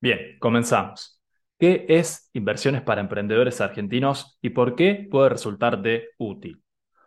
Bien, comenzamos. ¿Qué es Inversiones para Emprendedores Argentinos y por qué puede resultarte útil?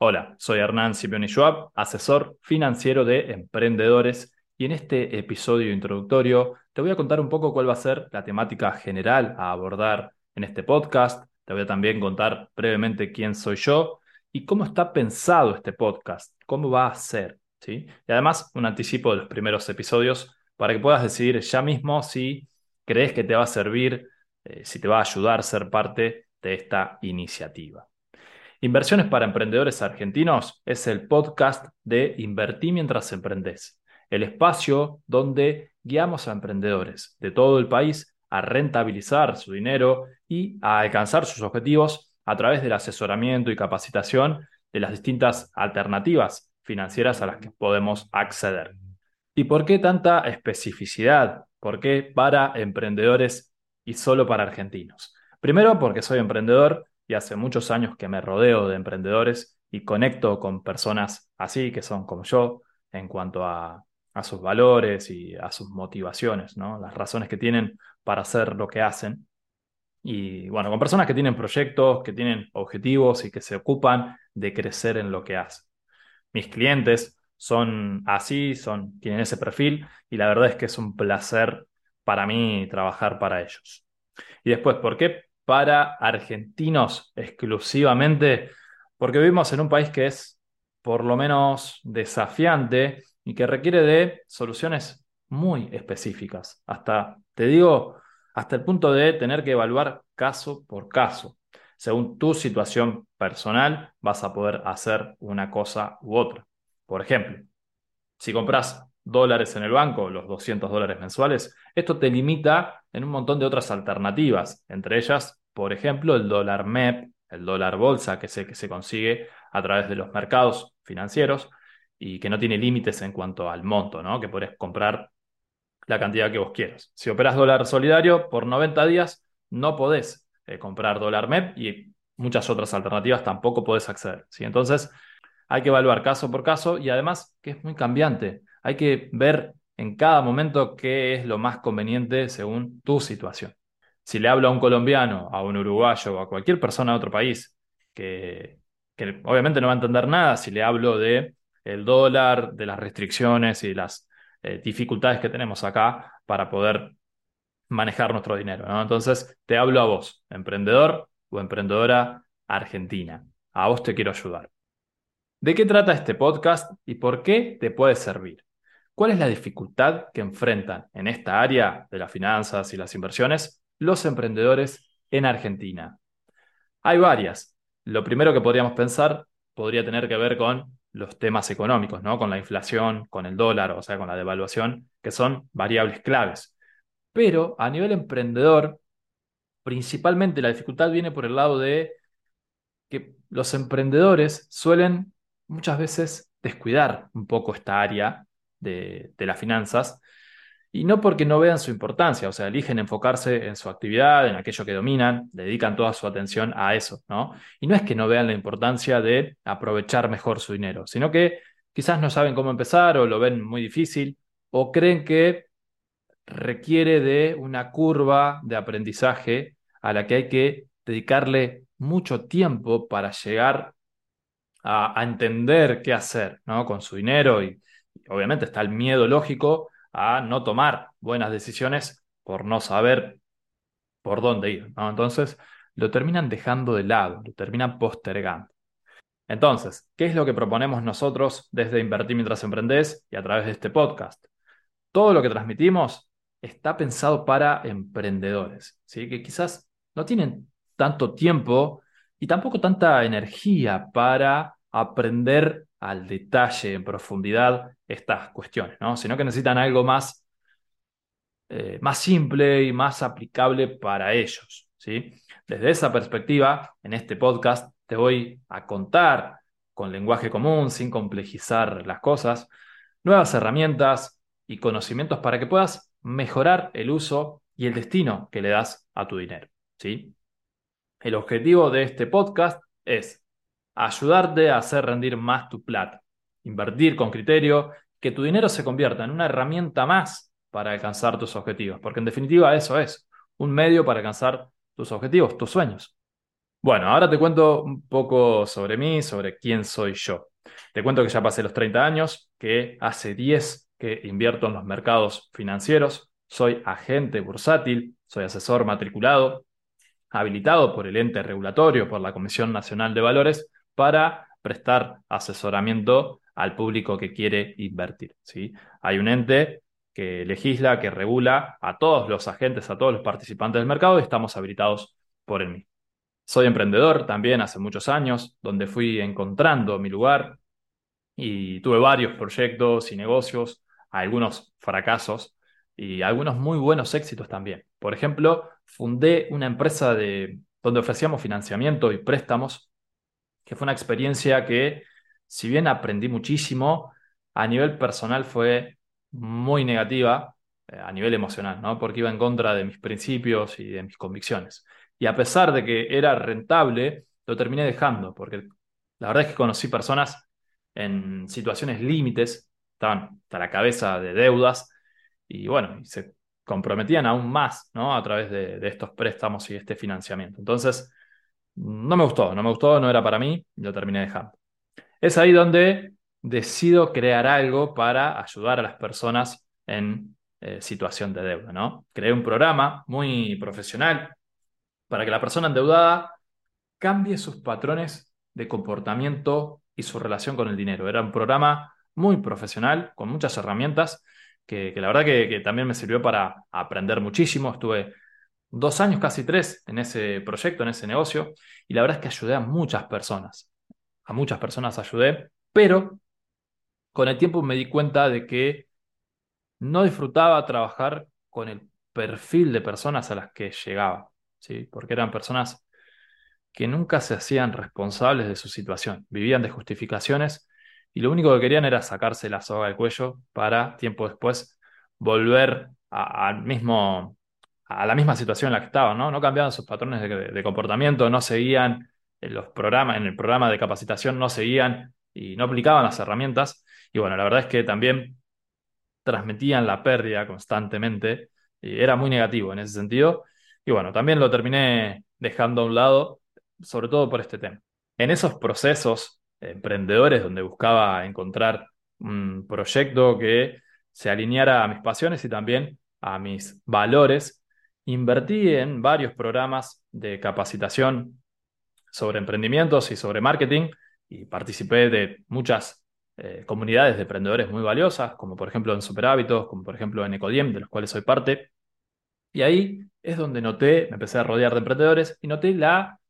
Hola, soy Hernán Scipioni Schwab, asesor financiero de emprendedores y en este episodio introductorio te voy a contar un poco cuál va a ser la temática general a abordar en este podcast. Te voy a también contar brevemente quién soy yo y cómo está pensado este podcast, cómo va a ser. ¿sí? Y además un anticipo de los primeros episodios para que puedas decidir ya mismo si crees que te va a servir, eh, si te va a ayudar a ser parte de esta iniciativa. Inversiones para Emprendedores Argentinos es el podcast de Invertí mientras emprendes, el espacio donde guiamos a emprendedores de todo el país a rentabilizar su dinero y a alcanzar sus objetivos a través del asesoramiento y capacitación de las distintas alternativas financieras a las que podemos acceder. ¿Y por qué tanta especificidad ¿Por qué para emprendedores y solo para argentinos? Primero porque soy emprendedor y hace muchos años que me rodeo de emprendedores y conecto con personas así, que son como yo, en cuanto a, sus valores y a sus motivaciones, ¿no? las razones que tienen para hacer lo que hacen. Y bueno, con personas que tienen proyectos, que tienen objetivos y que se ocupan de crecer en lo que hacen. Mis clientes son así, son, tienen ese perfil y la verdad es que es un placer para mí trabajar para ellos. Y después, ¿por qué para argentinos exclusivamente? Porque vivimos en un país que es por lo menos desafiante y que requiere de soluciones muy específicas. Hasta, te digo, hasta el punto de tener que evaluar caso por caso. Según tu situación personal, vas a poder hacer una cosa u otra. Por ejemplo, si compras dólares en el banco, los 200 dólares mensuales, esto te limita en un montón de otras alternativas, entre ellas, por ejemplo, el dólar MEP, el dólar bolsa, que que se consigue a través de los mercados financieros y que no tiene límites en cuanto al monto, ¿no? que podés comprar la cantidad que vos quieras. Si operas dólar solidario por 90 días, no podés eh, comprar dólar MEP y muchas otras alternativas tampoco podés acceder. ¿sí? Entonces, hay que evaluar caso por caso y además que es muy cambiante. Hay que ver en cada momento qué es lo más conveniente según tu situación. Si le hablo a un colombiano, a un uruguayo o a cualquier persona de otro país que, obviamente no va a entender nada si le hablo de el dólar, de las restricciones y las eh, dificultades que tenemos acá para poder manejar nuestro dinero. Entonces, te hablo a vos, emprendedor o emprendedora argentina. A vos te quiero ayudar. ¿De qué trata este podcast y por qué te puede servir? ¿Cuál es la dificultad que enfrentan en esta área de las finanzas y las inversiones los emprendedores en Argentina? Hay varias. Lo primero que podríamos pensar podría tener que ver con los temas económicos, ¿no? Con la inflación, con el dólar, o sea, con la devaluación, que son variables claves. Pero a nivel emprendedor, principalmente la dificultad viene por el lado de que los emprendedores suelen muchas veces descuidar un poco esta área de, las finanzas y no porque no vean su importancia, o sea, eligen enfocarse en su actividad, en aquello que dominan, dedican toda su atención a eso, ¿no? Y no es que no vean la importancia de aprovechar mejor su dinero, sino que quizás no saben cómo empezar o lo ven muy difícil o creen que requiere de una curva de aprendizaje a la que hay que dedicarle mucho tiempo para llegar a, entender qué hacer ¿no? con su dinero y, obviamente está el miedo lógico a no tomar buenas decisiones por no saber por dónde ir. Entonces lo terminan dejando de lado, lo terminan postergando. Entonces, ¿qué es lo que proponemos nosotros desde Invertir mientras emprendés y a través de este podcast? Todo lo que transmitimos está pensado para emprendedores, ¿sí? que quizás no tienen tanto tiempo y tampoco tanta energía para aprender al detalle, en profundidad, estas cuestiones, ¿no? sino que necesitan algo más, eh, más simple y más aplicable para ellos. ¿sí? Desde esa perspectiva, en este podcast te voy a contar con lenguaje común, sin complejizar las cosas, nuevas herramientas y conocimientos para que puedas mejorar el uso y el destino que le das a tu dinero. ¿sí? El objetivo de este podcast es ayudarte a hacer rendir más tu plata, invertir con criterio, que tu dinero se convierta en una herramienta más para alcanzar tus objetivos, porque en definitiva eso es, un medio para alcanzar tus objetivos, tus sueños. Bueno, ahora te cuento un poco sobre mí, sobre quién soy yo. Te cuento que ya pasé los 30 años, que hace 10 que invierto en los mercados financieros, soy agente bursátil, soy asesor matriculado, habilitado por el ente regulatorio, por la Comisión Nacional de Valores, para prestar asesoramiento al público que quiere invertir. ¿sí? Hay un ente que legisla, que regula a todos los agentes, a todos los participantes del mercado y estamos habilitados por el mismo. Soy emprendedor también hace muchos años, donde fui encontrando mi lugar y tuve varios proyectos y negocios, algunos fracasos y algunos muy buenos éxitos también. Por ejemplo, fundé una empresa de, donde ofrecíamos financiamiento y préstamos, que fue una experiencia que, si bien aprendí muchísimo, a nivel personal fue muy negativa, eh, a nivel emocional, ¿no? porque iba en contra de mis principios y de mis convicciones. Y a pesar de que era rentable, lo terminé dejando, porque la verdad es que conocí personas en situaciones límites, estaban hasta la cabeza de deudas, y bueno, se comprometían aún más, ¿no? A través de, de, estos préstamos y este financiamiento. Entonces, no me gustó, no me gustó, no era para mí, lo terminé dejando. Es ahí donde decido crear algo para ayudar a las personas en eh, situación de deuda, ¿no? Creé un programa muy profesional para que la persona endeudada cambie sus patrones de comportamiento y su relación con el dinero. Era un programa muy profesional, con muchas herramientas, que, la verdad que, también me sirvió para aprender muchísimo. Estuve dos años, casi tres, en ese proyecto, en ese negocio, y la verdad es que ayudé a muchas personas. A muchas personas ayudé, pero con el tiempo me di cuenta de que no disfrutaba trabajar con el perfil de personas a las que llegaba. Porque eran personas que nunca se hacían responsables de su situación, vivían de justificaciones y lo único que querían era sacarse la soga del cuello para tiempo después volver al mismo, a la misma situación en la que estaban, ¿no? No cambiaban sus patrones de, comportamiento, no seguían en los programas, en el programa de capacitación, no seguían y no aplicaban las herramientas. Y bueno, la verdad es que también transmitían la pérdida constantemente y era muy negativo en ese sentido. Y bueno, también lo terminé dejando a un lado, sobre todo por este tema. En esos procesos emprendedores donde buscaba encontrar un proyecto que se alineara a mis pasiones y también a mis valores, invertí en varios programas de capacitación sobre emprendimientos y sobre marketing y participé de muchas eh, comunidades de emprendedores muy valiosas, como por ejemplo en Superhábitos, como por ejemplo en Ecodiem, de los cuales soy parte. Y ahí es donde noté, me empecé a rodear de emprendedores y noté la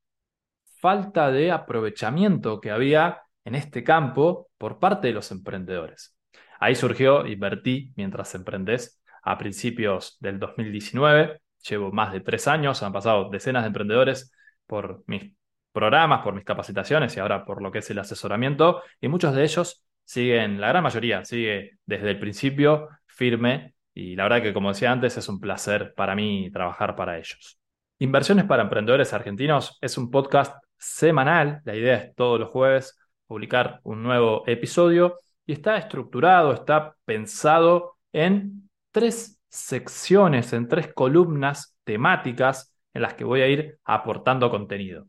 falta de aprovechamiento que había en este campo por parte de los emprendedores. Ahí surgió Invertí mientras emprendés a principios del 2019. Llevo más de tres años, han pasado decenas de emprendedores por mis programas, por mis capacitaciones y ahora por lo que es el asesoramiento. Y muchos de ellos siguen, la gran mayoría sigue desde el principio firme y la verdad que como decía antes es un placer para mí trabajar para ellos. Inversiones para Emprendedores Argentinos es un podcast semanal, la idea es todos los jueves publicar un nuevo episodio y está estructurado, está pensado en tres secciones, en tres columnas temáticas en las que voy a ir aportando contenido.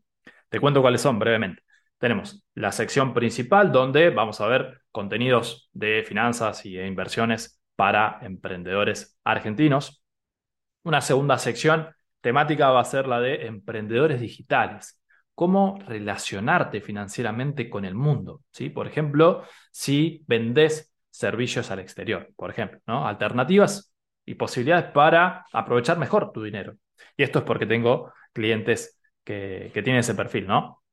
Te cuento cuáles son brevemente. Tenemos la sección principal donde vamos a ver contenidos de finanzas y inversiones para emprendedores argentinos. Una segunda sección temática va a ser la de emprendedores digitales cómo relacionarte financieramente con el mundo. ¿sí? Por ejemplo, si vendes servicios al exterior, por ejemplo, ¿no? alternativas y posibilidades para aprovechar mejor tu dinero. Y esto es porque tengo clientes que, tienen ese perfil, ¿no?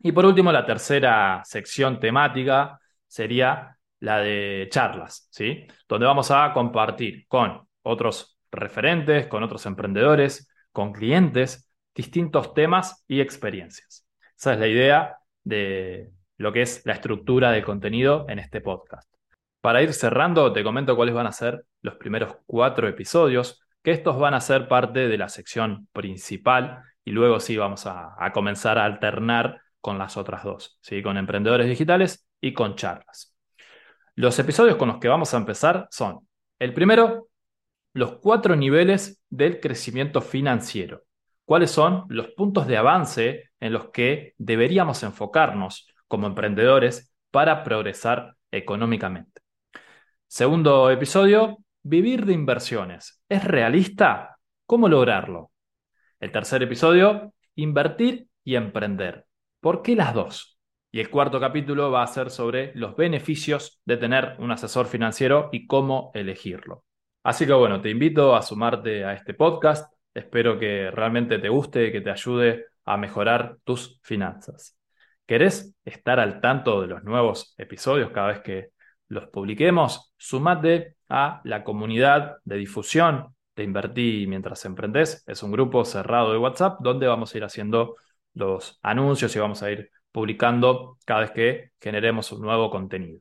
Y por último, la tercera sección temática sería la de charlas, ¿sí? Donde vamos a compartir con otros referentes, con otros emprendedores, con clientes distintos temas y experiencias. Esa es la idea de lo que es la estructura del contenido en este podcast. Para ir cerrando, te comento cuáles van a ser los primeros cuatro episodios, que estos van a ser parte de la sección principal y luego sí vamos a, comenzar a alternar con las otras dos, ¿sí? con emprendedores digitales y con charlas. Los episodios con los que vamos a empezar son, el primero, los cuatro niveles del crecimiento financiero. ¿Cuáles son los puntos de avance en los que deberíamos enfocarnos como emprendedores para progresar económicamente? Segundo episodio, vivir de inversiones. ¿Es realista? ¿Cómo lograrlo? El tercer episodio, invertir y emprender. ¿Por qué las dos? Y el cuarto capítulo va a ser sobre los beneficios de tener un asesor financiero y cómo elegirlo. Así que bueno, te invito a sumarte a este podcast. Espero que realmente te guste, que te ayude a mejorar tus finanzas. ¿Querés estar al tanto de los nuevos episodios cada vez que los publiquemos? Sumate a la comunidad de difusión de Invertí mientras emprendés. Es un grupo cerrado de WhatsApp donde vamos a ir haciendo los anuncios y vamos a ir publicando cada vez que generemos un nuevo contenido.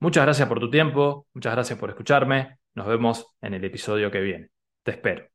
Muchas gracias por tu tiempo, muchas gracias por escucharme. Nos vemos en el episodio que viene. Te espero.